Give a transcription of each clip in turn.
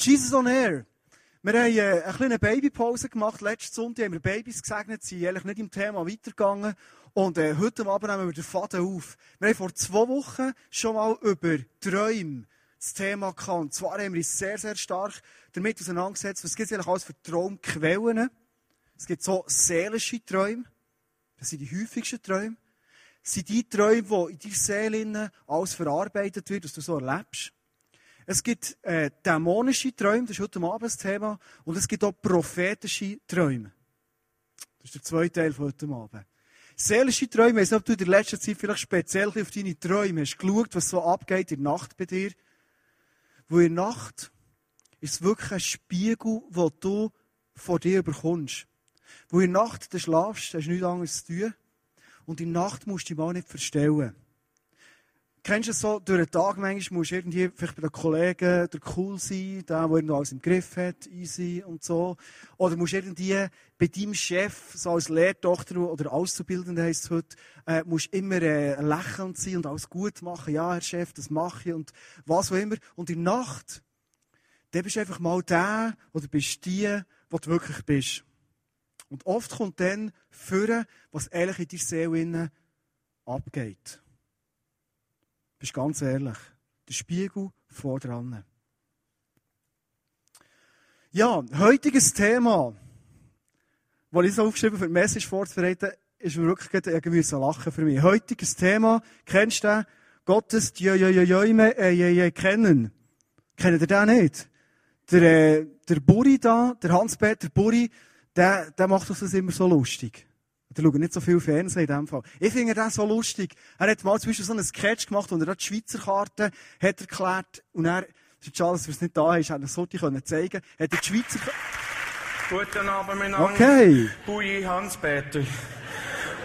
Jesus on Air. Wir haben äh, eine kleine Babypause gemacht. Letzten Sonntag haben wir Babys gesegnet, sind eigentlich nicht im Thema weitergegangen. Und äh, heute Abend nehmen wir den Faden auf. Wir haben vor zwei Wochen schon mal über Träume das Thema gehabt. Und zwar haben wir uns sehr, sehr stark damit auseinandergesetzt, was gibt es eigentlich alles für Traumquellen. Es gibt so seelische Träume. Das sind die häufigsten Träume. Das sind die Träume, die in deiner Seele alles verarbeitet wird, was du so erlebst. Es gibt äh, dämonische Träume, das ist heute Abend das Thema. Und es gibt auch prophetische Träume. Das ist der zweite Teil von heute Abend. Seelische Träume, ich weiß nicht, ob du in der letzten Zeit vielleicht speziell auf deine Träume hast geschaut, was so abgeht in der Nacht bei dir. Wo in der Nacht ist es wirklich ein Spiegel, den du vor dir bekommst. Wo in der Nacht du schlafst, hast du nichts anderes zu tun. Und in der Nacht musst du dich mal nicht verstellen. Kennst du es so, durch den Tag manchmal musst du irgendwie vielleicht bei den Kollegen der cool sein, der, der alles im Griff hat, easy und so. Oder musst irgendwie bei deinem Chef, so als Lehrtochter oder Auszubildende heisst es heute, äh, musst immer äh, lächelnd sein und alles gut machen. Ja, Herr Chef, das mache ich und was auch immer. Und in der Nacht, dann bist du einfach mal der oder bist die, wo du wirklich bist. Und oft kommt dann führen, was ehrlich in deiner Seele abgeht. Bist ganz ehrlich. Der Spiegel vor dran. Ja, heutiges Thema, das ich so aufgeschrieben für die Message vorzubereiten, ist wirklich irgendwie so lachen für mich. Heutiges Thema, kennst du den? Gottes Jöjöjöjöme kennen. Kennt ihr den nicht? Der, äh, der Buri da, der Hans-Peter Buri, der, der macht uns das immer so lustig. Der schaut nicht so viel Fernsehen in dem Fall. Ich finde das so lustig. Er hat mal zum Beispiel so einen Sketch gemacht, wo er die Schweizer Karte hat erklärt und er, es ist schade, dass es nicht da ist, hat er sollte können zeigen, hat er die Schweizer Guten Abend, mein Name Okay. Bui Hans-Peter.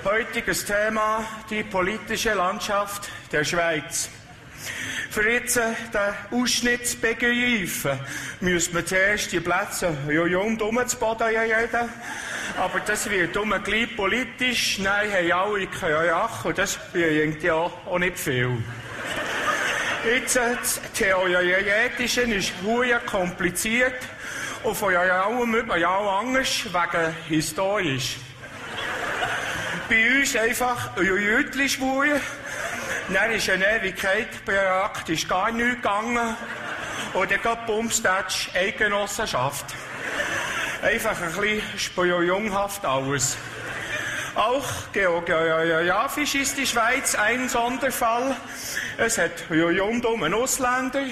Heutiges Thema, die politische Landschaft der Schweiz. Für jetzt äh, den Ausschnitt zu begreifen, müssen wir zuerst die Plätze ja, um zu Boden reden. Aber das wird um gleich politisch. Nein, haben alle Kajach und das bringt ja auch nicht viel. Jetzt, äh, das Theoretische ist sehr kompliziert und von allem über ja anders wegen historisch. Bei uns einfach Jütli schwuren. Dann ist eine Ewigkeit praktisch gar nichts gegangen. Und dann geht Bumstatsch Eigenossenschaft. Einfach ein bisschen spionjunghaft alles. Auch geografisch ist die Schweiz ein Sonderfall. Es hat rundum einen Ausländer.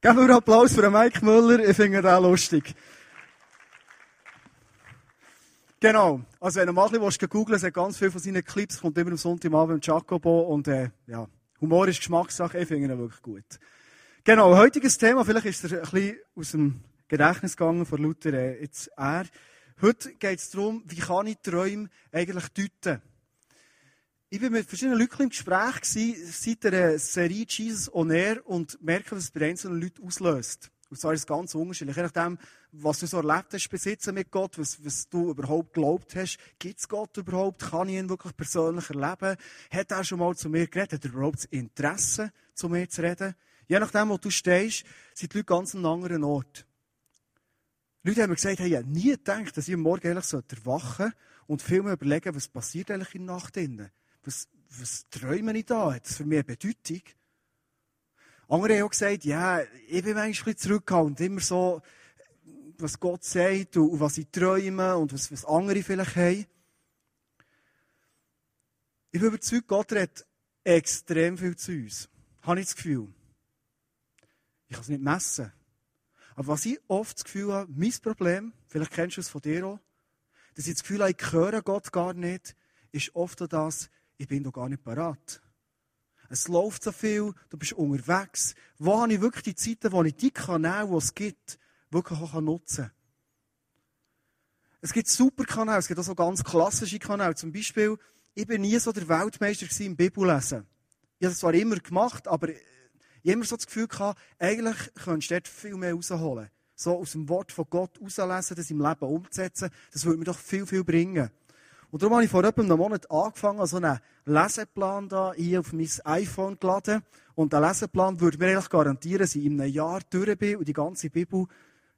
Geben wir Applaus für Mike Müller, ich finde den lustig. Genau. Also, wenn du mal ein bisschen googeln willst, ganz viele von seinen Clips, kommt immer am Sonntagabend Jacobo und, äh, ja, Humor ist Geschmackssache, ich finde ihn wirklich gut. Genau, heutiges Thema, vielleicht ist er ein bisschen aus dem Gedächtnis gegangen von Luther, äh, jetzt er. Heute geht es darum, wie kann ich Träume eigentlich deuten? Ich war mit verschiedenen Leuten im Gespräch gewesen, seit der Serie Jesus on Air und merke, was es bei einzelnen Leuten auslöst. Und zwar ist es ganz unterschiedlich. Je nachdem, was du so erlebt hast besitzen mit Gott, was, was du überhaupt geglaubt hast. Gibt es Gott überhaupt? Kann ich ihn wirklich persönlich erleben? Hat er schon mal zu mir geredet? Hat er überhaupt das Interesse, zu mir zu reden? Je nachdem, wo du stehst, sind die Leute ganz an einem anderen Ort. Leute haben mir gesagt, hey, ich hätte nie gedacht, dass ich Morgen ehrlich erwachen sollte und viel mehr überlegen, was passiert eigentlich in der Nacht? Was, was träume ich da? Hat das für mich eine Bedeutung? Andere haben auch gesagt, ja, ich bin manchmal zurückgehalten immer so, was Gott sagt und, was ich träume und was, was andere vielleicht haben. Ich bin überzeugt, Gott redet extrem viel zu uns. Habe ich das Gefühl. Ich kann es nicht messen. Aber was ich oft das Gefühl habe, mein Problem, vielleicht kennst du es von dir auch, dass ich das Gefühl habe, ich höre Gott gar nicht, ist oft auch das, ich bin doch gar nicht parat. Es läuft so viel, du bist unterwegs. Wo habe ich wirklich die Zeiten, wo ich die Kanäle, die es gibt, wirklich auch nutzen kann? Es gibt super Kanäle, es gibt auch so ganz klassische Kanäle. Zum Beispiel, ich bin nie so der Weltmeister im Bibellesen. Ich habe das zwar immer gemacht, aber ich habe immer so das Gefühl gehabt, eigentlich könntest du dort viel mehr rausholen. So aus dem Wort von Gott rauslesen, das im Leben umzusetzen, das würde mir doch viel, viel bringen. Und darum habe ich vor etwa einem Monat angefangen, so einen Leseplan da hier auf mein iPhone geladen. Und der Leseplan würde mir eigentlich garantieren, dass ich in einem Jahr durch bin und die ganze Bibel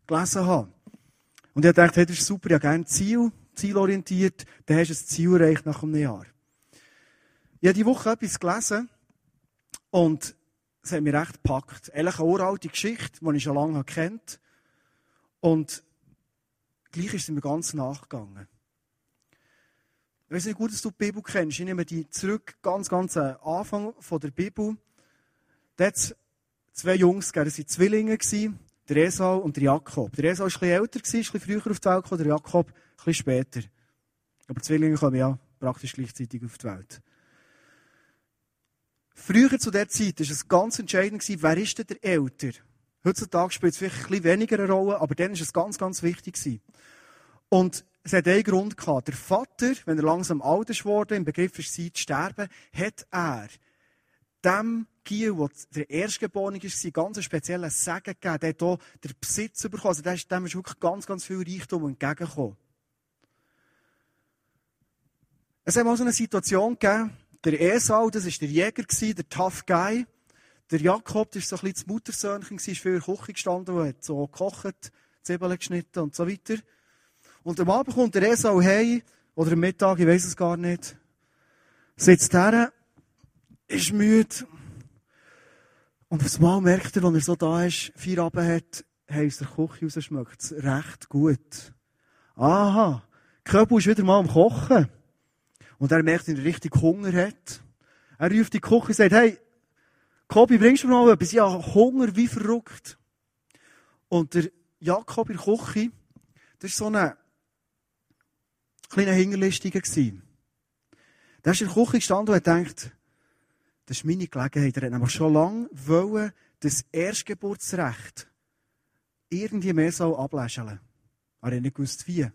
gelesen habe. Und ich dachte, hey, das ist super, ich habe gerne Ziel, zielorientiert, dann hast du ein Ziel erreicht nach einem Jahr. Ich habe diese Woche etwas gelesen und es hat mich recht gepackt. Ehrlich eine uralte Geschichte, die ich schon lange kennt. Und gleich ist sie mir ganz nachgegangen. Ich weiß nicht gut, dass du die Bibel kennst. Ich nehme die zurück, ganz, ganz am Anfang von der Bibel. Da hat es zwei Jungs gegeben, das waren Zwillinge, der Esau und der Jakob. Der Esau war bisschen älter, ein bisschen früher auf die Welt gekommen, der Jakob bisschen später. Aber Zwillinge kommen ja praktisch gleichzeitig auf die Welt. Früher zu der Zeit war es ganz entscheidend, wer ist denn der Älter? Heutzutage spielt es vielleicht ein bisschen weniger eine Rolle, aber dann war es ganz, ganz wichtig. Und es hat einen Grund gehabt. Der Vater, wenn er langsam alt ist worden, im Begriff ist, zu sterben, hat er dem Giel, der der Erstgeborene war, ganz einen speziellen Segen gegeben. Der hat hier den Besitz bekommen. Also dem ist wirklich ganz, ganz viel Reichtum entgegengekommen. Es hat mal so eine Situation gegeben, der Esau, das war der Jäger, der Tough Guy. Der Jakob, das war so ein bisschen das Muttersöhnchen, war für die Küche gestanden, der hat so gekocht, Zwiebeln geschnitten und so weiter. Und am Abend kommt der Esau heim, oder am Mittag, ich weiß es gar nicht, sitzt der, ist müde. Und aufs Mal merkt er, wenn er so da ist, vier Abend hat, hey, aus der Küche raus schmeckt es recht gut. Aha, Köbel ist wieder mal am Kochen. Und er merkt, dass er richtig Hunger hat. Er ruft die Küche und sagt, hey, Kobi, bringst du mir mal etwas? Habe Hunger wie verrückt. Und der Jakob in der Küche, das war so eine kleine Hingerlistiger. Der ist in der Küche gestanden und hat gedacht, das ist meine Gelegenheit. Er hat nämlich schon lange wollen, das Erstgeburtsrecht irgendwie mehr soll. Aber er hat nicht gewusst, wie.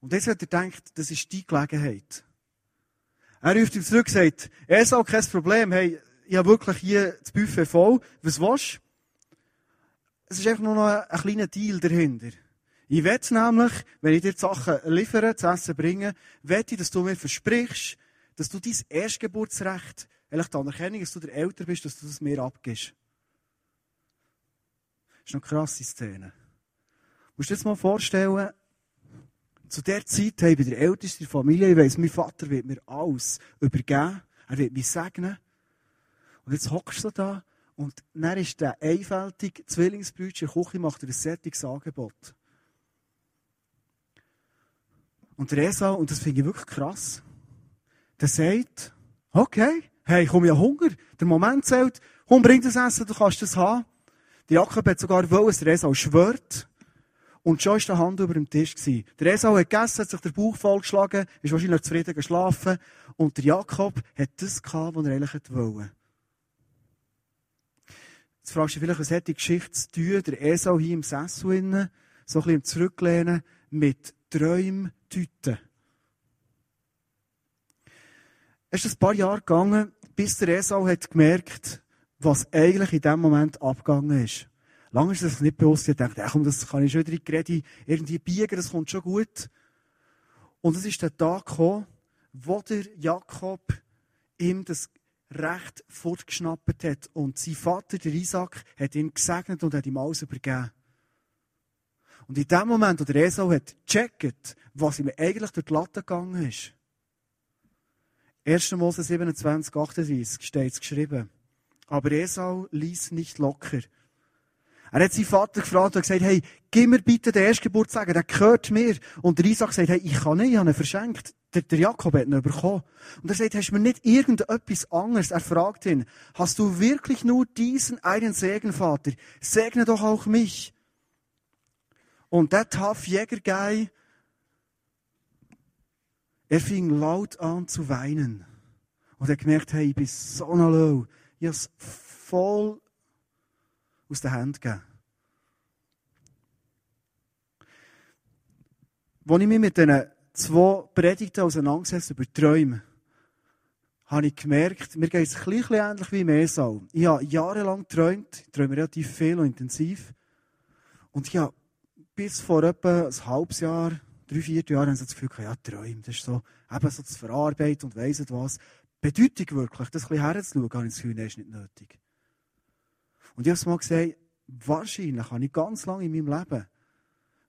Und jetzt hat er gedacht, das ist die Gelegenheit. Er ruft ihm zurück und sagt, er sagt, kein Problem, hey, ich habe wirklich hier das Buffet voll. Was willst du? Es ist einfach nur noch ein kleiner Deal dahinter. Ich wette nämlich, wenn ich dir die Sachen liefere, zu essen bringe, wette ich, dass du mir versprichst, dass du dein Erstgeburtsrecht, eigentlich die Anerkennung, dass du der Älter bist, dass du das mir abgibst. Das ist eine krasse Szene. Du musst dir jetzt mal vorstellen, zu der Zeit habe ich der ältesten Familie, ich weiss, mein Vater wird mir alles übergeben, er wird mich segnen. Und jetzt hockst du da und dann ist der einfältige Zwillingsbrüder in der Küche, macht er ein sättiges Angebot. Und der Esau, und das finde ich wirklich krass, der sagt, okay, hey, ich komme ja Hunger, der Moment zählt, komm, bring das Essen, du kannst das haben. Der Jakob hat sogar wollen, der Esau schwört, und schon war die Hand über dem Tisch. Der Esau hat gegessen, hat sich der Bauch vollgeschlagen, ist wahrscheinlich zufrieden geschlafen. Und der Jakob hat das gehabt, was er eigentlich wollte. Jetzt fragst du dich vielleicht, was hat die Geschichte zu tun? Der Esau hier im Sessel so ein bisschen im Zurücklehnen, mit Träumtüten. Es ist ein paar Jahre gegangen, bis der Esau hat gemerkt, was eigentlich in dem Moment abgegangen ist. Lange ist das nicht bewusst. Ich dachte, ach, das kann ich schon wieder die irgendwie biegen, das kommt schon gut. Und es ist der Tag gekommen, wo der Jakob ihm das Recht fortgeschnappt hat. Und sein Vater, der Isaac, hat ihn gesegnet und hat ihm alles übergeben. Und in dem Moment, wo der Esau hat gecheckt, was ihm eigentlich durch die Latte gegangen ist, 1. Mose 27, 38 steht es geschrieben. Aber Esau ließ nicht locker. Er hat seinen Vater gefragt und gesagt, hey, gib mir bitte den Erstgeburtstag, der gehört mir. Und der Isaac sagt, hey, ich kann nicht, ich habe ihn verschenkt. Der, der Jakob hat ihn bekommen. Und er sagt, hast du mir nicht irgendetwas anderes? Er fragt ihn, hast du wirklich nur diesen einen Segen, Vater? Segne doch auch mich. Und der tough Jäger-Guy, er fing laut an zu weinen. Und er gemerkt, hey, ich bin so low. Ich habe es voll aus den Händen gegeben. Als ich mich mit diesen zwei Predigten auseinandergesetzt über Träume, habe ich gemerkt, mir geht es ein bisschen ähnlich wie im Esau. Ich habe jahrelang geträumt, ich träume relativ viel und intensiv. Und ich habe bis vor etwa ein halbes Jahr, drei, vier Jahren haben sie das Gefühl, ja, träumen, das ist so, eben so zu verarbeiten und weiss was. Bedeutung wirklich, das ein bisschen herzuschauen, habe ich ist nicht nötig. Und ich habe mal gesagt, wahrscheinlich habe ich ganz lange in meinem Leben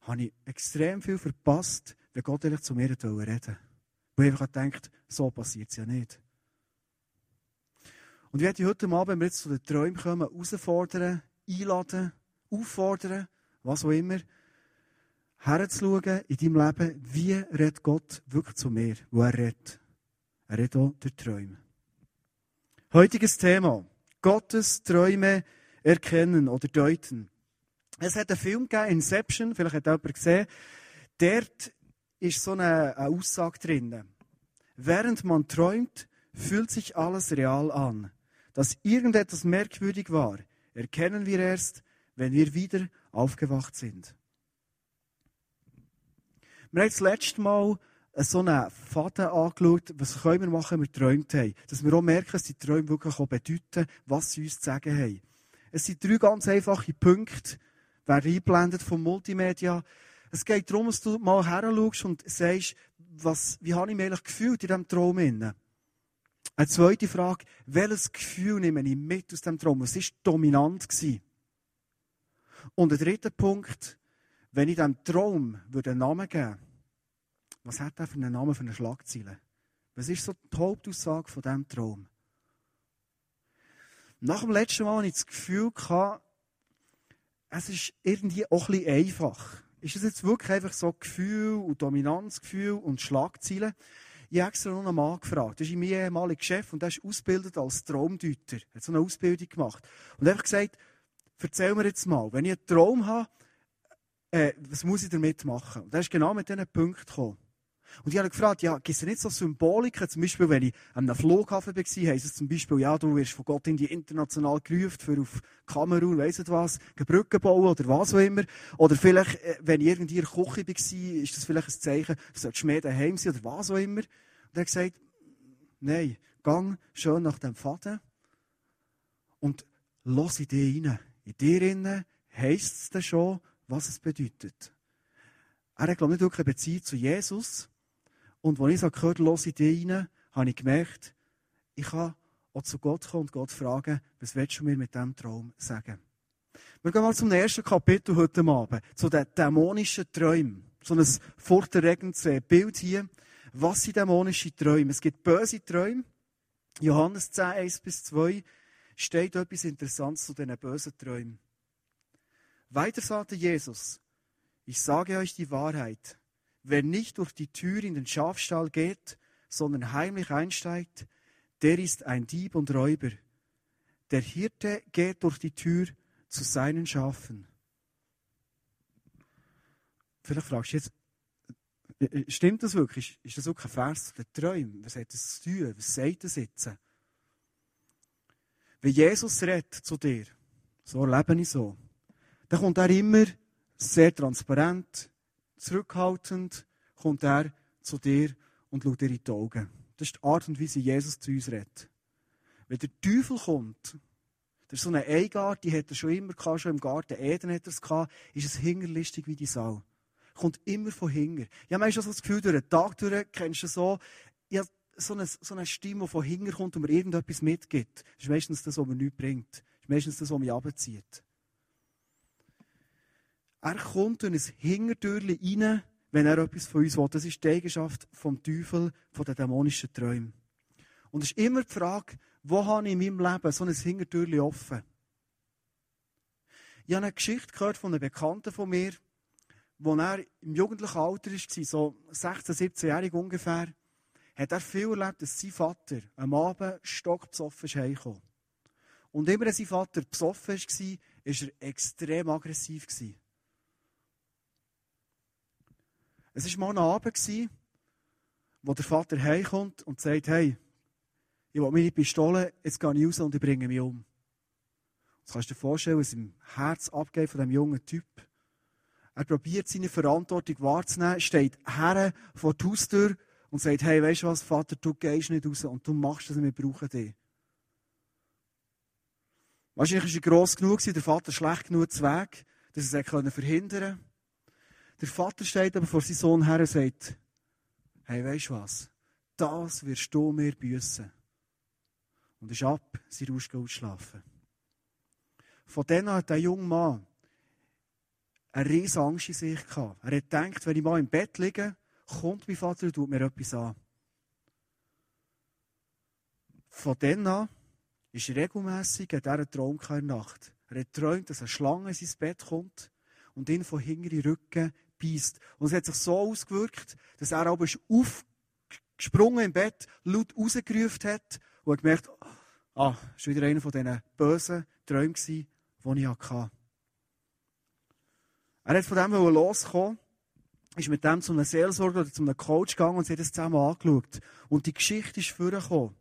habe ich extrem viel verpasst, wenn Gott ehrlich zu mir reden wollte. Weil ich einfach gedacht so passiert es ja nicht. Und ich werde heute Abend, wenn wir jetzt zu den Träumen kommen, herausfordern, einladen, auffordern, was auch immer, herzuschauen in deinem Leben, wie redet Gott wirklich zu mir, wo er redet. Er redet auch durch Träume. Heutiges Thema. Gottes Träume erkennen oder deuten. Es hat einen Film gegeben, Inception, vielleicht hat jemand gesehen. Dort ist so eine, eine Aussage drin. Während man träumt, fühlt sich alles real an. Dass irgendetwas merkwürdig war, erkennen wir erst, wenn wir wieder aufgewacht sind. Wir haben das letzte Mal so einen Faden angeschaut, was können wir machen, wenn wir geträumt haben. Dass wir auch merken, dass die Träume wirklich auch bedeuten, was sie uns zu sagen haben. Es sind drei ganz einfache Punkte, werden eingeblendet vom Multimedia. Es geht darum, dass du mal her und sagst, was, wie habe ich mich eigentlich gefühlt in diesem Traum? Eine zweite Frage, welches Gefühl nehme ich mit aus dem Traum? Was war dominant? Gewesen? Und der dritte Punkt, wenn ich dem Traum einen Namen geben würde, was hat er für einen Namen für eine Schlagzeile? Was ist so die Hauptaussage von diesem Traum? Nach dem letzten Mal hatte ich das Gefühl, es ist irgendwie auch ein bisschen einfach. Ist es jetzt wirklich einfach so Gefühl und Dominanzgefühl und Schlagzeilen? Ich habe extra noch einen Mann gefragt. Das ist mein ehemaliger Chef und der ist ausgebildet als Traumdeuter. Er hat so eine Ausbildung gemacht. Und hat gesagt, erzähl mir jetzt mal, wenn ich einen Traum habe, äh, was muss ich damit machen? Und er ist genau mit diesen Punkten gekommen. Und ich habe gefragt, ja, gibt es nicht so Symboliken? Zum Beispiel, wenn ich an einem Flughafen war, heisst es zum Beispiel, ja, du wirst von Gott in die international gerufen, für auf Kamerun, weiss nicht was, Brücken bauen oder was auch immer. Oder vielleicht, äh, wenn ich irgendwie in der Küche war, ist das vielleicht ein Zeichen, du solltest mehr daheim sein oder was auch immer. Und er hat gesagt, nein, gang schön nach dem Faden und lass in dich rein. In dir rein heisst es dann schon, was es bedeutet. Er hat, glaube ich, nicht wirklich eine Beziehung zu Jesus, und als ich so gehört habe, dich rein, habe ich gemerkt, ich kann auch zu Gott kommen und Gott fragen, was willst du mir mit diesem Traum sagen? Wir gehen mal zum ersten Kapitel heute Abend, zu den dämonischen Träumen. So ein furchterregendes Bild hier. Was sind dämonische Träume? Es gibt böse Träume. Johannes 10, 1 bis 2 steht etwas Interessantes zu diesen bösen Träumen. Weiter sagte Jesus, ich sage euch die Wahrheit. Wer nicht durch die Tür in den Schafstall geht, sondern heimlich einsteigt, der ist ein Dieb und Räuber. Der Hirte geht durch die Tür zu seinen Schafen. Vielleicht fragst du jetzt, äh, äh, stimmt das wirklich? Ist das wirklich ein Vers zu den Träumen? Was hat das zu tun? Was sagt das jetzt? Wenn Jesus redet zu dir, so erlebe ich so, dann kommt er immer sehr transparent, zurückhaltend kommt er zu dir und schaut dir in die Augen. Das ist die Art und Weise, wie Jesus zu uns redet. Wenn der Teufel kommt, das ist so eine Eigart, die hat er schon immer gehabt, schon im Garten Eden hat er es gehabt, ist es hingerlistig wie die Sau. Kommt immer von hinger. Ja, man hast so das Gefühl, durch den Tag durch kennst du so, ja, so eine, so eine Stimme, die von hinger kommt und mir irgendetwas mitgibt. Das ist meistens das, was mir nichts bringt. Das ist meistens das, was mich abzieht. Er kommt in ein Hingertürchen rein, wenn er etwas von uns will. Das ist die Eigenschaft vom Teufel, von den dämonischen Träumen. Und es ist immer die Frage, wo habe ich in meinem Leben so ein Hingertürchen offen? Ich habe eine Geschichte gehört von einem Bekannten von mir, wo er im jugendlichen Alter war, so 16, 17-jährig ungefähr, hat er viel erlebt, dass sein Vater am Abend stockbesoffen ist heimgekommen. Und immer, wenn sein Vater besoffen war, war er extrem aggressiv. Es war mal ein Abend, wo der Vater heimkommt und sagt, hey, ich will meine Pistole, jetzt gehe ich raus und ich bringe mich um. Jetzt kannst du dir vorstellen, was im Herz abgeht von diesem jungen Typ. Er probiert seine Verantwortung wahrzunehmen, steht her vor der Haustür und sagt, hey, weißt du was, Vater, du gehst nicht raus und du machst das, wir brauchen dich. Wahrscheinlich war er gross genug, der Vater schlecht genug zu Weg, dass er es verhindern konnte. Der Vater steht aber vor seinem Sohn her und sagt, hey, weisst du was? Das wirst du mir büssen. Und ist ab, sie rausgeht ausschlafen. Von dann an hat der junge Mann eine riesige Angst in sich gehabt. Er hat gedacht, wenn ich mal im Bett liege, kommt mein Vater und tut mir etwas an. Von dann an ist regelmässig in dieser Traum keine Nacht. Er hat geträumt, dass eine Schlange in sein Bett kommt und ihn von hinten in Rücken beißt. Und es hat sich so ausgewirkt, dass er aber aufgesprungen im Bett, laut rausgerufen hat und hat gemerkt, ah, das war wieder einer von diesen bösen Träumen, die ich hatte. Er hat von dem losgekommen, ist mit dem zu einem Seelsorger oder zu einem Coach gegangen und sie hat das zusammen angeschaut. Und die Geschichte ist vorgekommen.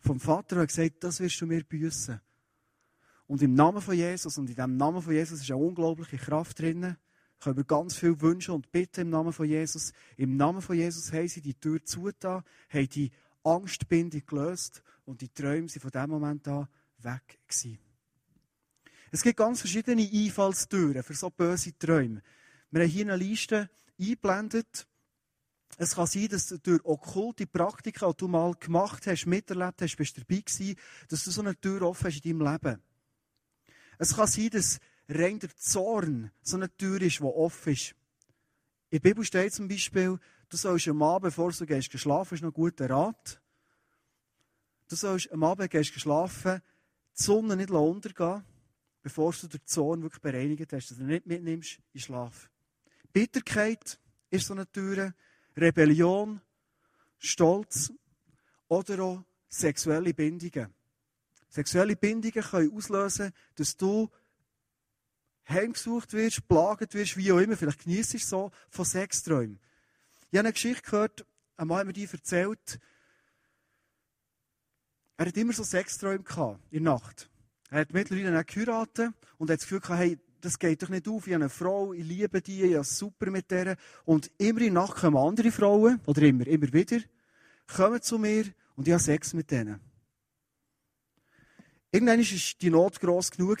Vom Vater hat gesagt, das wirst du mir büßen. Und im Namen von Jesus, und in dem Namen von Jesus ist eine unglaubliche Kraft drin, können wir ganz viel wünschen und bitten im Namen von Jesus. Im Namen von Jesus haben sie die Tür zugetan, haben die Angstbindung gelöst und die Träume sind von dem Moment an weg gewesen. Es gibt ganz verschiedene Einfallstüren für so böse Träume. Wir haben hier eine Liste eingeblendet. Es kann sein, dass du durch okkulte Praktika, die du mal gemacht hast, miterlebt hast, bist dabei gewesen, dass du so eine Tür offen hast in deinem Leben. Es kann sein, dass rein der Zorn so eine Tür ist, die offen ist. In der Bibel steht zum Beispiel, du sollst am Abend, bevor du gehst schlafen, ist noch ein guter Rat. Du sollst am Abend gehst schlafen, die Sonne nicht untergehen bevor du den Zorn wirklich bereinigt hast, dass du ihn nicht mitnimmst in Schlaf. Bitterkeit ist so eine Tür, Rebellion, Stolz oder auch sexuelle Bindungen. Sexuelle Bindungen können auslösen, dass du heimgesucht wirst, plagt wirst, wie auch immer, vielleicht genießt es so, von Sexträumen. Ich habe eine Geschichte gehört, einmal hat mir die erzählt, er hat immer so Sexträume gehabt, in der Nacht. Er hat mittlerweile auch geheiratet und hat das Gefühl gehabt, hey, das geht doch nicht auf. Ich habe eine Frau, ich liebe die, ich habe super mit der. Und immer in Nacht kommen andere Frauen, oder immer, immer wieder, kommen zu mir und ich habe Sex mit denen. Irgendwann war die Not gross genug,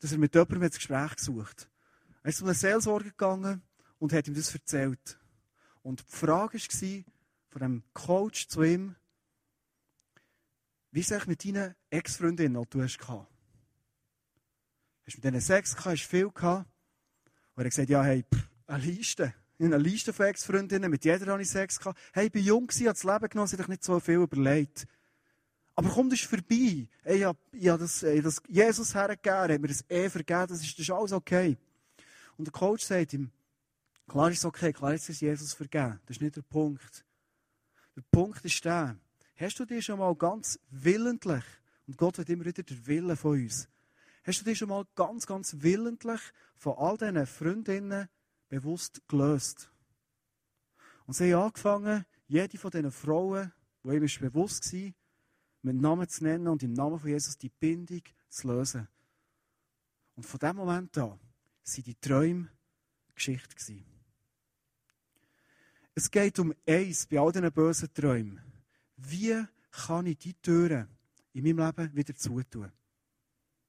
dass er mit jemandem ins Gespräch gesucht Er ist zu einem Seelsorger gegangen und hat ihm das erzählt. Und die Frage war von dem Coach zu ihm, wie ist es mit deinen Ex-Freundinnen, die du hast Hast du mit denen Sex gehabt? Hast du viel gehabt? Und er hat gesagt, ja, hey, pff, eine Liste. Ich habe eine Liste von Ex-Freundinnen, mit jeder habe ich Sex gehabt. Hey, ich bin jung habe das Leben genossen, sich nicht so viel überlegt. Aber komm, das ist vorbei. Ich habe, habe das, ich das Jesus hergegeben, er hat mir das eh vergeben, das ist, das ist alles okay. Und der Coach sagt ihm, klar ist es okay, klar ist es Jesus vergeben. Das ist nicht der Punkt. Der Punkt ist der, hast du dir schon mal ganz willentlich, und Gott hat immer wieder den Willen von uns, Hast du dich schon mal ganz, ganz willentlich von all diesen Freundinnen bewusst gelöst? Und sie haben angefangen, jede von diesen Frauen, die ihm bewusst war, mit Namen zu nennen und im Namen von Jesus die Bindung zu lösen. Und von dem Moment an waren die Träume Geschichte. Gewesen. Es geht um eins bei all diesen bösen Träumen. Wie kann ich die Türen in meinem Leben wieder zutun?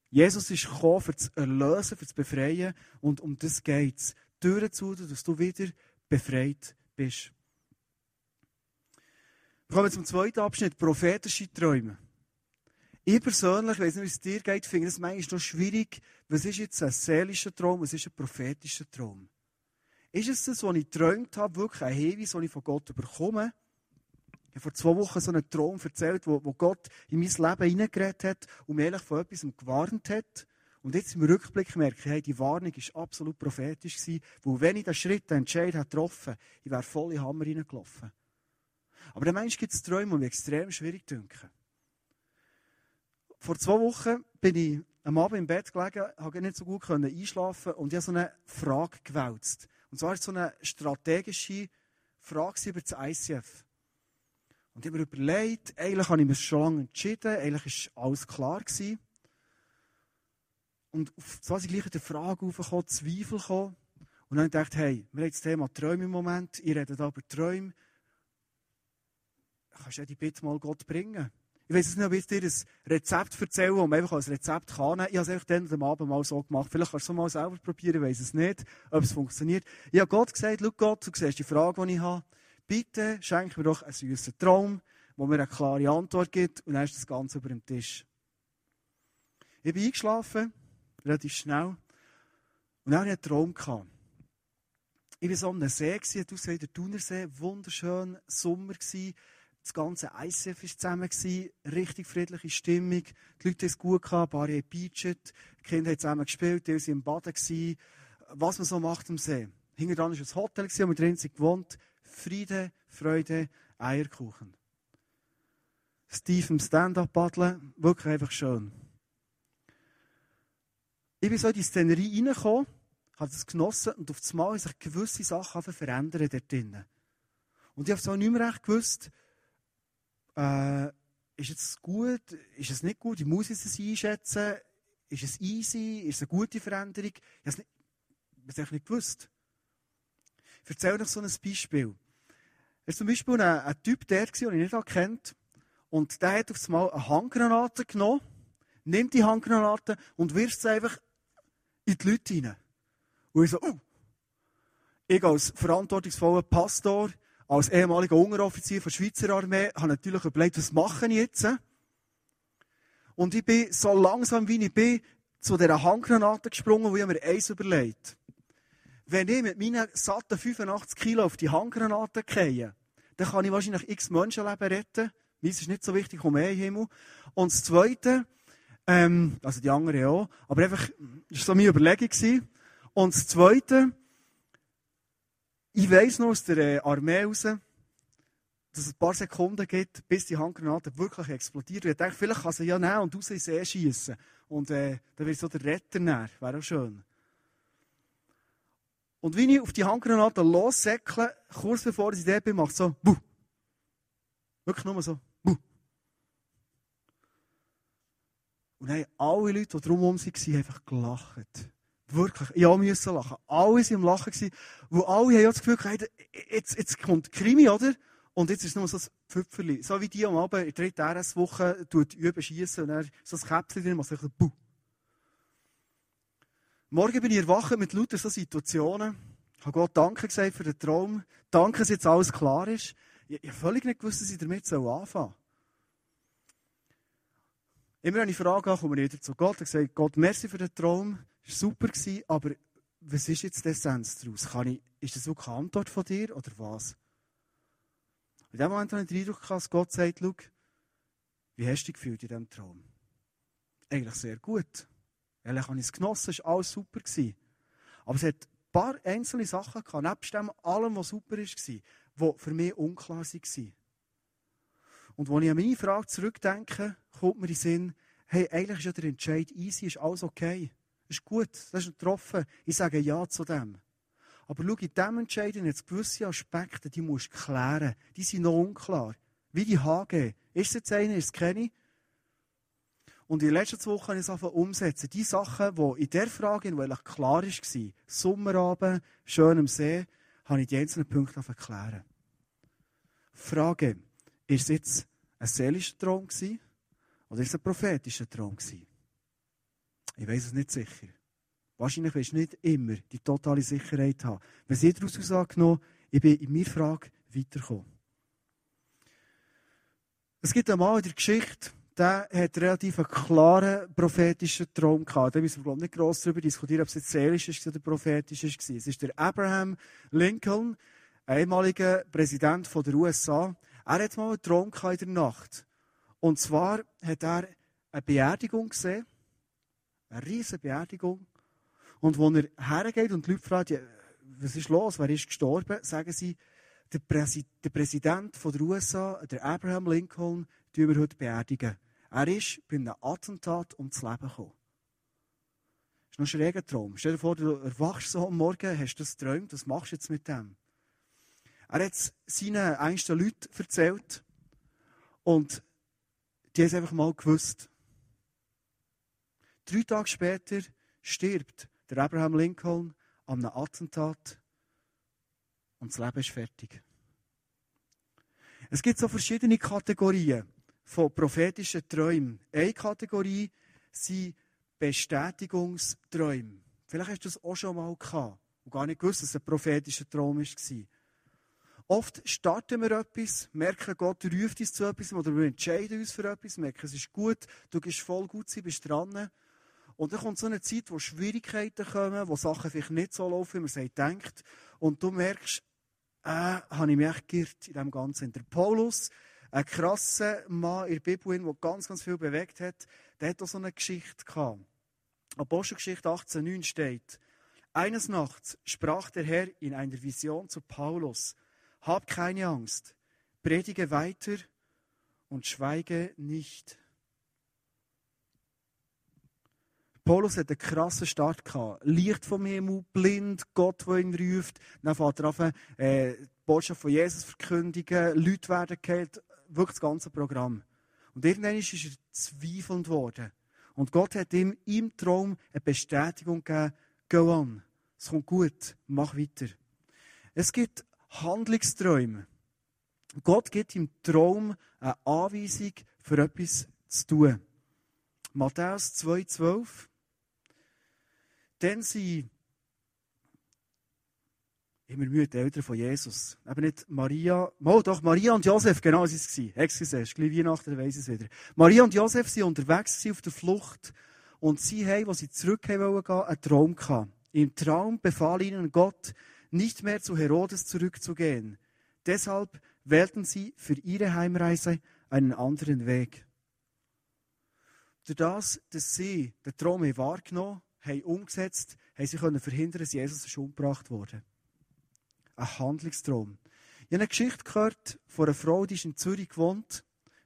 Jesus ist gekommen, für zu erlösen, für zu befreien. Und um das geht es. Türen zu, dass du wieder befreit bist. Wir kommen zum zweiten Abschnitt, prophetische Träume. Ich persönlich, weiß nicht, wie es dir geht, finde es manchmal noch schwierig. Was ist jetzt ein seelischer Traum, was ist ein prophetischer Traum? Ist es das, was ich geträumt habe, wirklich ein Hinweis, den ich von Gott bekomme? habe vor zwei Wochen so einen Traum erzählt, wo, wo Gott in mein Leben hineingeredet hat und mir ehrlich von etwas gewarnt hat. Und jetzt im Rückblick merke ich, hey, die Warnung war absolut prophetisch gewesen, weil wenn ich den Schritt, den Entscheid hätte getroffen, ich wäre voll in den Hammer reingelaufen. Aber der Mensch gibt es Träume, die mir extrem schwierig dünken. Vor zwei Wochen bin ich am Abend im Bett gelegen, konnte nicht so gut einschlafen und ich habe so eine Frage gewälzt. Und zwar ist es so eine strategische Frage über das ICF. Und ich habe mir überlegt, eigentlich habe ich mich schon lange entschieden, eigentlich war alles klar. Gewesen. Und auf ich gleich die Frage aufgekommen, Zweifel gekommen. Und dann habe ich gedacht, hey, wir haben das Thema Träume im Moment, ihr redet aber Träume. Kannst du ja die Bitte mal Gott bringen? Ich weiß nicht, ob ich dir ein Rezept erzähle, das man einfach als Rezept kann. Ich habe es einfach dann am Abend mal so gemacht. Vielleicht kannst du es mal selber probieren, ich weiß es nicht, ob es funktioniert. Ich habe Gott gesagt, schau Gott, du siehst die Frage, die ich habe. Bitte schenk mir doch einen süßen Traum, wo mir eine klare Antwort gibt und dann ist das Ganze über dem Tisch. Ich bin eingeschlafen, relativ schnell. Und dann hatte ich einen Traum. Gehabt. Ich war so an einem See, du siehst der Thunersee, wunderschön, Sommer gewesen. Das ganze ICF war zusammen, richtig friedliche Stimmung. Die Leute haben es gut gehabt, ein paar haben beachet, die Kinder haben zusammen gespielt, die waren im Baden. Gewesen. Was man so macht am See. Hinter dran war ein Hotel, wo wir drin sind gewohnt. Friede, Freude, Eierkuchen. Steve im Stand-up paddeln, wirklich einfach schön. Ich bin so in die Szenerie reingekommen, habe es genossen und auf einmal haben sich gewisse Sachen verändern dort drinnen. Und ich habe so nicht mehr recht gewusst, äh, ist es gut, ist es nicht gut, ich muss es einschätzen, ist es easy, ist es eine gute Veränderung? Ich habe es nicht, ich nicht gewusst. Ich erzähle euch so ein Beispiel. Es war zum Beispiel ein, ein Typ der, den ich nicht kennt, und der hat auf einmal eine Handgranate genommen, nimmt die Handgranate und wirft sie einfach in die Leute hinein. Und ich so, uh. Ich als verantwortungsvoller Pastor, als ehemaliger Unteroffizier der Schweizer Armee, habe natürlich überlegt, was mache ich jetzt? Und ich bin so langsam wie ich bin zu dieser Handgranate gesprungen, wo ich mir eins überlegt. Wenn ich mit meinen satten 85 Kilo auf die Handgranate gehe, dann kann ich wahrscheinlich x Menschenleben retten. Meins ist nicht so wichtig, um mehr Himmel. Und das Zweite, ähm, also die anderen auch, aber einfach, das war so meine Überlegung. Und das Zweite, ich weiss noch aus der äh, Armee raus, dass es ein paar Sekunden gibt, bis die Handgranate wirklich explodiert. Und ich dachte, vielleicht kann sie ja nehmen und raus ins See schiessen. Und äh, dann wird so der Retter näher. Wäre auch schön. Und wie ich auf die Handgranate lossäckle, kurz bevor ich dort bin, macht so, buh. Wirklich nur so, buh. Und dann haben alle Leute, die drumherum waren, einfach gelacht. Wirklich. Ich musste lachen. Alle waren am Lachen. Wo alle haben das Gefühl hatten, jetzt, jetzt kommt Krimi, oder? Und jetzt ist es nur so ein Pfüpferli. So wie die am Abend in der dritten RS-Woche üben schiessen und dann so ein Käpschen drin, was so buh. Morgen bin ich erwacht mit lauter so Situationen. Ich habe Gott Danke gesagt für den Traum. Danke, dass jetzt alles klar ist. Ich, ich habe völlig nicht gewusst, dass ich damit anfangen soll. Immer wenn ich Frage komme ich wieder zu Gott und sage, Gott, merci für den Traum. Super, aber was ist jetzt die Essenz daraus? Kann ich, ist das wirklich eine Antwort von dir oder was? In dem Moment habe ich den Eindruck, dass Gott sagt, schau, wie hast du dich gefühlt in diesem Traum? Eigentlich sehr gut. Ehrlich habe ich es genossen, es war alles super. Aber es hat ein paar einzelne Sachen gehabt, nebst dem allem, was super war, die für mich unklar waren. Und als ich an meine Frage zurückdenke, kommt mir in den Sinn, hey, eigentlich ist ja der Entscheid easy, ist alles okay. Ist gut, das ist getroffen. Ich sage Ja zu dem. Aber schau, in diesem Entscheid jetzt gewisse Aspekte, die musst du klären. Die sind noch unklar. Wie die HG. Ist es jetzt eine, ist es keine? Und in den letzten zwei Wochen habe ich es umsetzen. Die Sachen, die in der Frage, die klar war, Sommerabend, schön am See, habe ich die einzelnen Punkte erklären. Frage, ist es jetzt ein seelischer Traum gewesen, oder ist es ein prophetischer Traum gewesen? Ich weiß es nicht sicher. Wahrscheinlich wirst du nicht immer die totale Sicherheit haben. Wenn sie daraus angenommen, ich bin in meiner Frage weitergekommen. Es gibt einen Mann in der Geschichte, der hat relativ einen klaren prophetischen Traum gehabt. Da müssen wir nicht gross darüber diskutieren, ob es jetzt seelisch ist oder prophetisch war. Es ist der Abraham Lincoln, ehemaliger Präsident der USA. Er hat mal einen Traum in der Nacht. Und zwar hat er eine Beerdigung gesehen. Eine riesige Beerdigung. Und wo er hergeht und die Leute fragen, was ist los, wer ist gestorben, sagen sie, der, Präsi der Präsident der USA, der Abraham Lincoln, die wir heute beerdigen. Er ist bei einem Attentat ums Leben gekommen. Das ist noch ein schräger Traum. Stell dir vor, du erwachst so am Morgen, hast das geträumt, was machst du jetzt mit dem? Er hat es seinen engsten Leuten erzählt und die haben es einfach mal gewusst. Drei Tage später stirbt der Abraham Lincoln an einem Attentat und das Leben ist fertig. Es gibt so verschiedene Kategorien von prophetischen Träumen. Eine Kategorie sind Bestätigungsträume. Vielleicht hast du das auch schon mal gehabt und gar nicht gewusst, dass es ein prophetischer Traum war. Oft starten wir etwas, merken, Gott ruft uns zu etwas oder wir entscheiden uns für etwas, merken, es ist gut, du gehst voll gut sein, bist dran. Und dann kommt so eine Zeit, wo Schwierigkeiten kommen, wo Sachen vielleicht nicht so laufen, wie man sich denkt. Und du merkst, äh, habe ich mich echt geirrt in dem Ganzen. Der Paulus, ein krasser Mann in der Bibel, der ganz, ganz viel bewegt hat, der hat auch so eine Geschichte gehabt. Apostelgeschichte 18,9 steht, eines Nachts sprach der Herr in einer Vision zu Paulus, hab keine Angst, predige weiter und schweige nicht. Paulus hat einen krassen Start gehabt. Licht vom Himmel, blind, Gott, der ihn ruft. Dann fährt er an, äh, die Botschaft von Jesus verkündigen, Leute werden geheilt, wirklich das ganze Programm. Und irgendwann ist er zweifelnd worden. Und Gott hat ihm im Traum eine Bestätigung gegeben, go on, es kommt gut, mach weiter. Es gibt Handlungsträume. Gott gibt im Traum eine Anweisung für etwas zu tun. Matthäus 2,12. Dann sind immer müde die Eltern von Jesus. Eben nicht Maria, oh doch, Maria und Josef, genau es war. Excuse, es ist gleich Weihnachten, dann weiss ich es wieder. Maria und Josef sind unterwegs auf der Flucht und sie haben, als sie zurück wollten, einen Traum gehabt. Im Traum befahl ihnen Gott, nicht mehr zu Herodes zurückzugehen. Deshalb wählten sie für ihre Heimreise einen anderen Weg. Durch das, dass sie den Traum wahrgenommen haben, umgesetzt, haben sie verhindern, dass Jesus ist umgebracht wurde ein Handlungstraum. Ich habe eine Geschichte gehört von einer Frau, die in Zürich gewohnt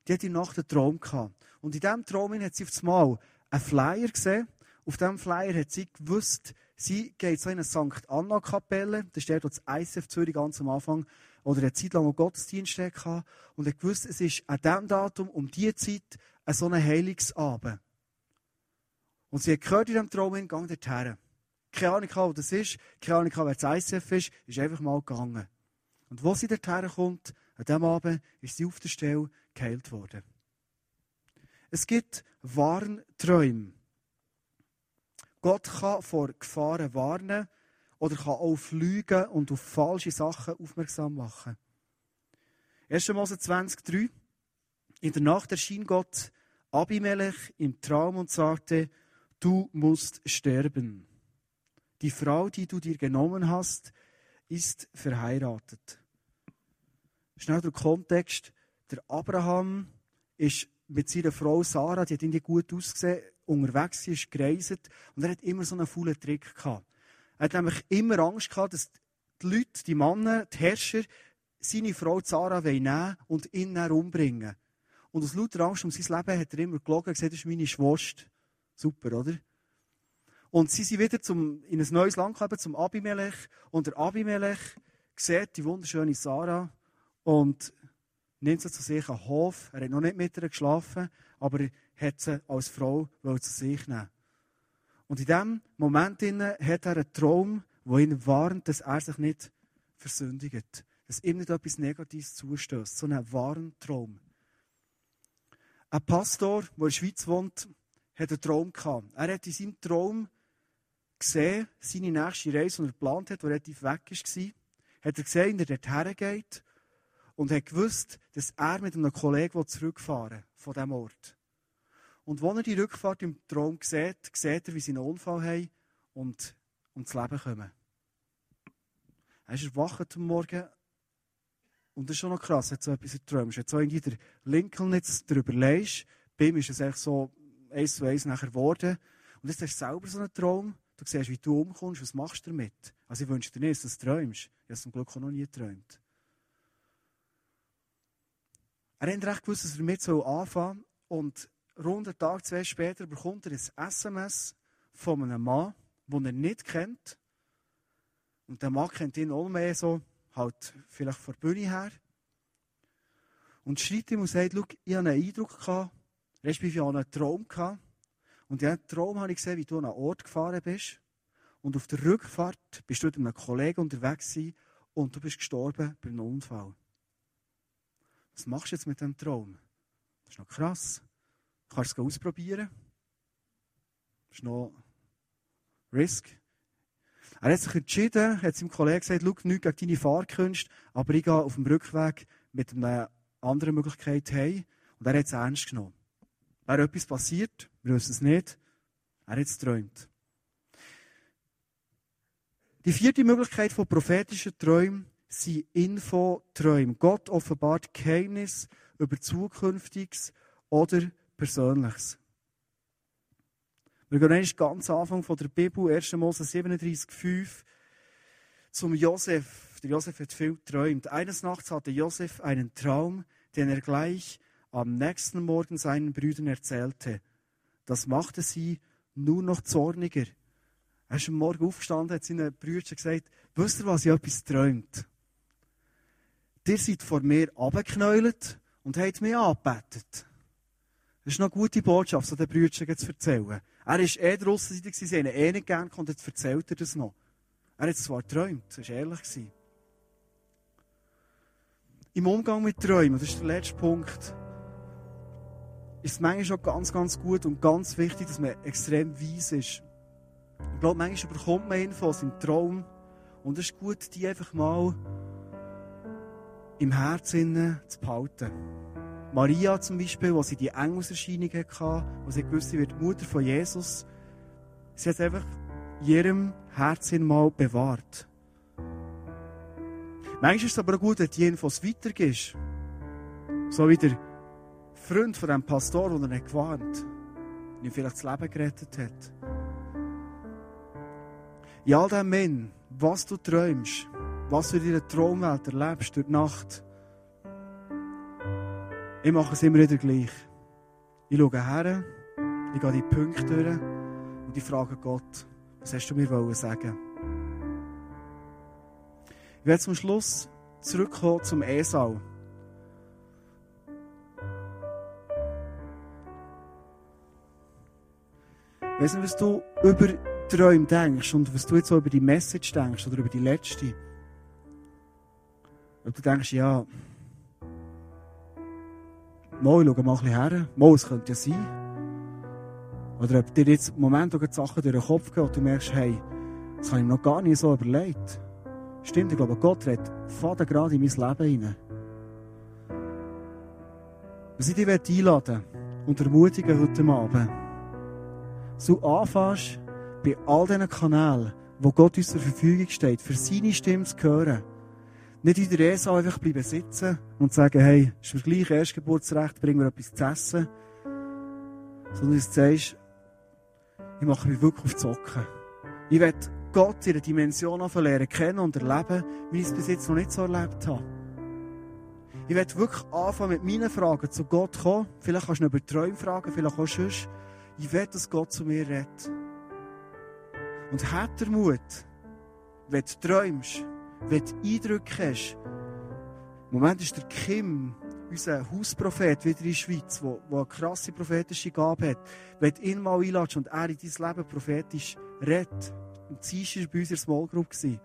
die hat in Nacht einen Traum gehabt. Und in diesem Traum hat sie auf das Mal einen Flyer gesehen. Auf diesem Flyer hat sie gewusst, sie geht so in eine St. Anna-Kapelle. Das ist der, das ICF Zürich ganz am Anfang oder eine Zeit lang einen Gottesdienst hatte. Und hat gewusst, es ist an diesem Datum, um diese Zeit, ein so ein Heilungsabend. Und sie hat gehört in diesem Traum, gang dorthin keine Ahnung wo das ist, keine Ahnung wer das ICF ist, ist einfach mal gegangen. Und wo sie dorthin kommt, an diesem Abend, ist sie auf der Stelle geheilt worden. Es gibt Warnträume. Gott kann vor Gefahren warnen oder kann auch fliegen und auf falsche Sachen aufmerksam machen. 1. Mose 20,3 In der Nacht erschien Gott Abimelech im Traum und sagte, du musst sterben die Frau, die du dir genommen hast, ist verheiratet. Schnell der Kontext. Der Abraham ist mit seiner Frau Sarah, die hat irgendwie gut ausgesehen, unterwegs, sie ist gereist und er hat immer so einen faulen Trick gehabt. Er hat nämlich immer Angst gehabt, dass die Leute, die Männer, die Herrscher, seine Frau Sarah nehmen und ihn dann umbringen. Und aus lauter Angst um sein Leben hat er immer gelogen und gesagt, das ist meine Schwester. Super, oder? Und sie sind wieder zum, in ein neues Land gekommen, zum Abimelech. Und der Abimelech sieht die wunderschöne Sarah und nimmt sie zu sich an den Hof. Er hat noch nicht mit ihr geschlafen, aber er hat sie als Frau zu sich nehmen. Und in diesem Moment hat er einen Traum, der ihn warnt, dass er sich nicht versündigt. Dass ihm nicht etwas Negatives zustößt. So einen wahren Traum. Ein Pastor, der in der Schweiz wohnt, hat einen Traum gehabt. Er hat in seinem Traum gesehen, seine nächste Reise, die er geplant hat, die relativ weg war, hat er gesehen, wie er dorthin geht und hat gewusst, dass er mit einem Kollegen zurückfahren von diesem Ort. Und als er die Rückfahrt im Traum sieht, sieht er, wie sie einen Unfall haben und ums Leben kommen. Er ist erwacht am Morgen und das ist schon noch krass, du so etwas träumst. Wenn du so irgendwie der Lincoln jetzt darüber leist, bei ihm ist es echt so eins zu eins nachher geworden. Und jetzt hast du selber so einen Traum Du siehst, wie du umkommst, was machst du damit? Also ich wünsche dir nicht, dass du träumst. Ich habe es zum Glück auch noch nie geträumt. Er hat recht gewusst, dass er damit anfangen soll. Und rund einen Tag, zwei später bekommt er ein SMS von einem Mann, den er nicht kennt. Und der Mann kennt ihn auch mehr so, halt vielleicht von der Bühne her. Und schreibt ihm und sagt, schau, ich hatte einen Eindruck, gehabt, respektive einen Traum gehabt. Und in diesem Traum habe ich gesehen, wie du an einen Ort gefahren bist. Und auf der Rückfahrt bist du mit einem Kollegen unterwegs gewesen und du bist gestorben bei einem Unfall. Was machst du jetzt mit diesem Traum? Das ist noch krass. Du kannst es ausprobieren. Das ist noch Risk. Er hat sich entschieden, hat seinem Kollegen gesagt, schau nicht gegen deine Fahrkünste, aber ich gehe auf dem Rückweg mit einer anderen Möglichkeit heim. Und er hat es ernst genommen. Wäre etwas passiert, wir wissen es nicht, er hat es geträumt. Die vierte Möglichkeit von prophetischen Träumen sind Infoträume. Gott offenbart Geheimnis über Zukünftiges oder Persönliches. Wir gehen ganz am Anfang von der Bibel, 1. Mose 37,5, zum Josef. Der Josef hat viel geträumt. Eines Nachts hatte Josef einen Traum, den er gleich am nächsten Morgen seinen Brüdern erzählte. Das machte sie nur noch zorniger. Er ist am Morgen aufgestanden, hat seinen Brüdern gesagt, wisst ihr, was ich etwas träumt? Ihr seid vor mir abgeknäult und habt mich angebetet. Das ist noch eine gute Botschaft, so den Brüdern zu erzählen. Er war eh draussen, sie haben ihn eh nicht gern und jetzt erzählt er das noch. Er hat es zwar geträumt, das war ehrlich. Im Umgang mit Träumen, das ist der letzte Punkt, ist es manchmal schon ganz, ganz gut und ganz wichtig, dass man extrem weise ist. Ich glaube, manchmal bekommt man Infos im Traum und es ist gut, die einfach mal im Herzen zu behalten. Maria zum Beispiel, wo sie die Engelserscheinung hatte, wo sie gewusst, sie wird Mutter von Jesus, sie hat es einfach in ihrem Herzen mal bewahrt. Manchmal ist es aber auch gut, wenn die Infos weitergibst. So wie der Freund von dem Pastor, der er gewarnt und ihm vielleicht das Leben gerettet hat. In all dem Mann, was du träumst, was du in deiner Traumwelt erlebst durch die Nacht, ich mache es immer wieder gleich. Ich schaue her, ich gehe die Punkte durch und ich frage Gott, was hast du mir sagen Ich werde zum Schluss zurückkommen zum Esau. Ich weiß nicht, was du über Träume denkst und was du jetzt so über die Message denkst oder über die letzte. Ob du denkst, ja, mal, schau mal ein bisschen her. Mal, es könnte ja sein. Oder ob dir jetzt im Moment auch Sachen durch den Kopf gehen und du merkst, hey, das habe ich mir noch gar nicht so überlegt. Stimmt, ich glaube, Gott redet Vater gerade in mein Leben hinein. Was ich dich einladen und ermutigen heute Abend, so anfängst, bei all diesen Kanälen, wo Gott uns zur Verfügung steht, für seine Stimme zu hören, nicht in der ESA einfach bleiben sitzen und sagen, hey, ist mir gleich Erstgeburtsrecht, bring mir etwas zu essen. Sondern du sagst, ich mache mich wirklich auf die Socken. Ich will Gott in der Dimension lernen kennen und erleben, wie ich es bis jetzt noch nicht so erlebt habe. Ich will wirklich anfangen mit meinen Fragen zu Gott kommen. Vielleicht kannst du noch über Träume fragen, vielleicht auch sonst. Ich will, dass Gott zu mir redet. Und hat der Mut, wenn du träumst, wenn du Eindrücke hast. Im Moment ist der Kim, unser Hausprophet, wieder in der Schweiz, der eine krasse prophetische Gabe hat. Wenn du ihn mal einladest und er in dein Leben prophetisch redet, und sie war bei unserer Small Group. Ich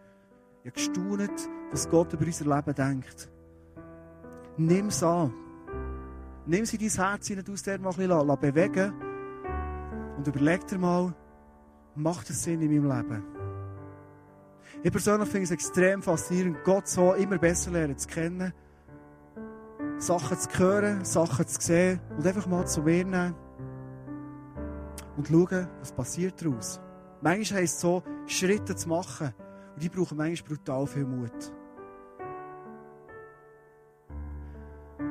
habe gestaunt, was Gott über unser Leben denkt. Nimm es an. Nimm sie in dein Herz hinein, aus der mal ein bisschen bewegen. Und überleg dir mal, macht es Sinn in meinem Leben? Ich persönlich finde es extrem faszinierend, Gott so immer besser lernen zu kennen. Sachen zu hören, Sachen zu sehen und einfach mal zu mir nehmen. Und schauen, was passiert daraus. Manchmal heisst es so, Schritte zu machen. Und die brauchen manchmal brutal viel Mut.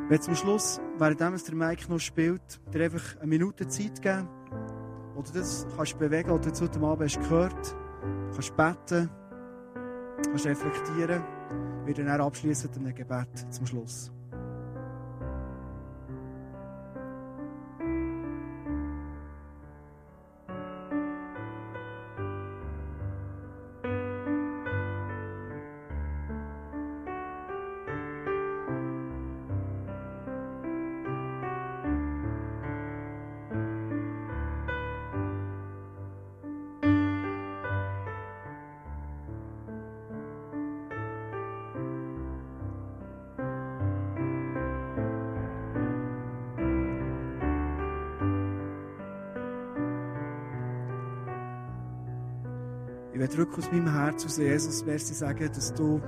Wenn zum Schluss, während der Mike noch spielt, dir einfach eine Minute Zeit geben, oder das kannst bewegen, oder jetzt heute Abend hast gehört, kannst beten, kannst reflektieren. Wir dann abschließen mit einem Gebet zum Schluss. Wirklich aus meinem Herzen aus Jesus merci sagen, dass du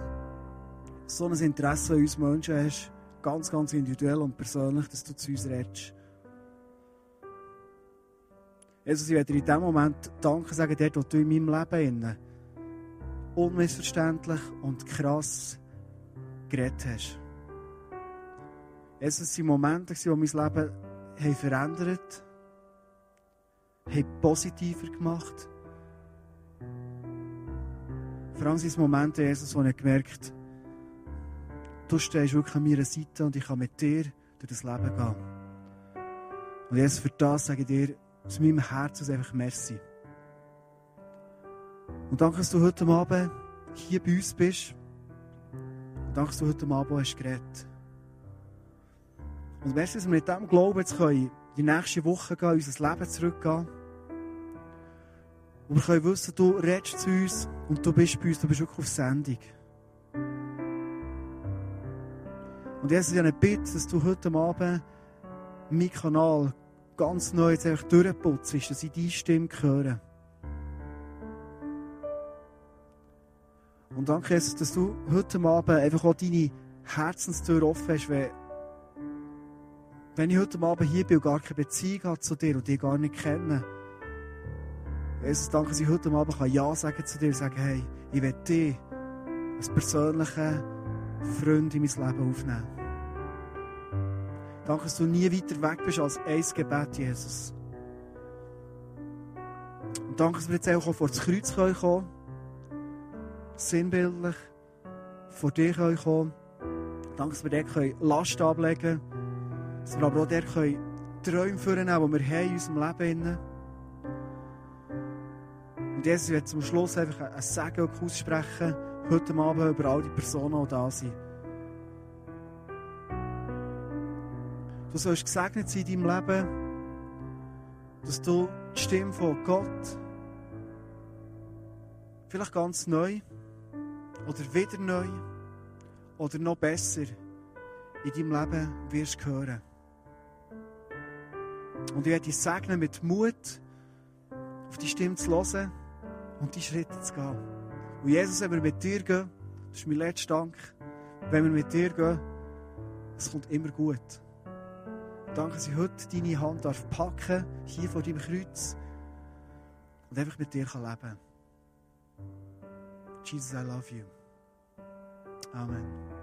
so ein Interesse an uns Menschen hast, ganz, ganz individuell und persönlich, dass du zu uns redest. Jesus, ich werde dir in diesem Moment Danke sagen, dort, wo du in meinem Leben unmissverständlich und krass geredet hast. Jesus, es waren Momente, die mein Leben haben verändert haben, positiver gemacht. Vor allem sind es Momente, Jesus, wo ich gemerkt du stehst wirklich an meiner Seite und ich kann mit dir durch das Leben gehen. Und Jesus, für das sage ich dir aus meinem Herzen einfach Merci. Und danke, dass du heute Abend hier bei uns bist. Und danke, dass du heute Abend hast geredet. Und merci, dass wir mit diesem Glauben jetzt können die nächste Woche gehen, in unser Leben zurückgehen. Und wir können wissen, du redest zu uns und du bist bei uns, du bist wirklich auf Sendung. Und ist eine Bitte, dass du heute Abend meinen Kanal ganz neu durchputzt, dass ich deine Stimme höre. Und danke, Jesus, dass du heute Abend einfach auch deine Herzenstür offen hast, wenn, wenn ich heute Abend hier bin und gar keine Beziehung habe zu dir und dich gar nicht kenne. Jesus, danke, dass ich heute Abend Ja sagen zu dir und sagen, hey, ich will dich als persönlichen Freund in mein Leben aufnehmen. Danke, dass du nie weiter weg bist als ein Gebet, Jesus. Und danke, dass wir jetzt auch vor das Kreuz kommen können. Sinnbildlich vor dir kommen können. Danke, dass wir dort Last ablegen können. Dass wir aber auch dort Träume führen können, die wir haben in unserem Leben haben. Und Jesus wird zum Schluss einfach ein Segen aussprechen, heute Abend über all die Personen, die da sind. Du sollst gesegnet sein in deinem Leben, dass du die Stimme von Gott vielleicht ganz neu oder wieder neu oder noch besser in deinem Leben wirst hören. Und ich werde dich segnen mit Mut, auf die Stimme zu hören und die Schritte zu gehen. Und Jesus, wenn wir mit dir gehen, das ist mein letzter Dank, wenn wir mit dir gehen, es kommt immer gut. Danke, dass ich heute deine Hand darf packen hier vor deinem Kreuz und einfach mit dir kann leben Jesus, I love you. Amen.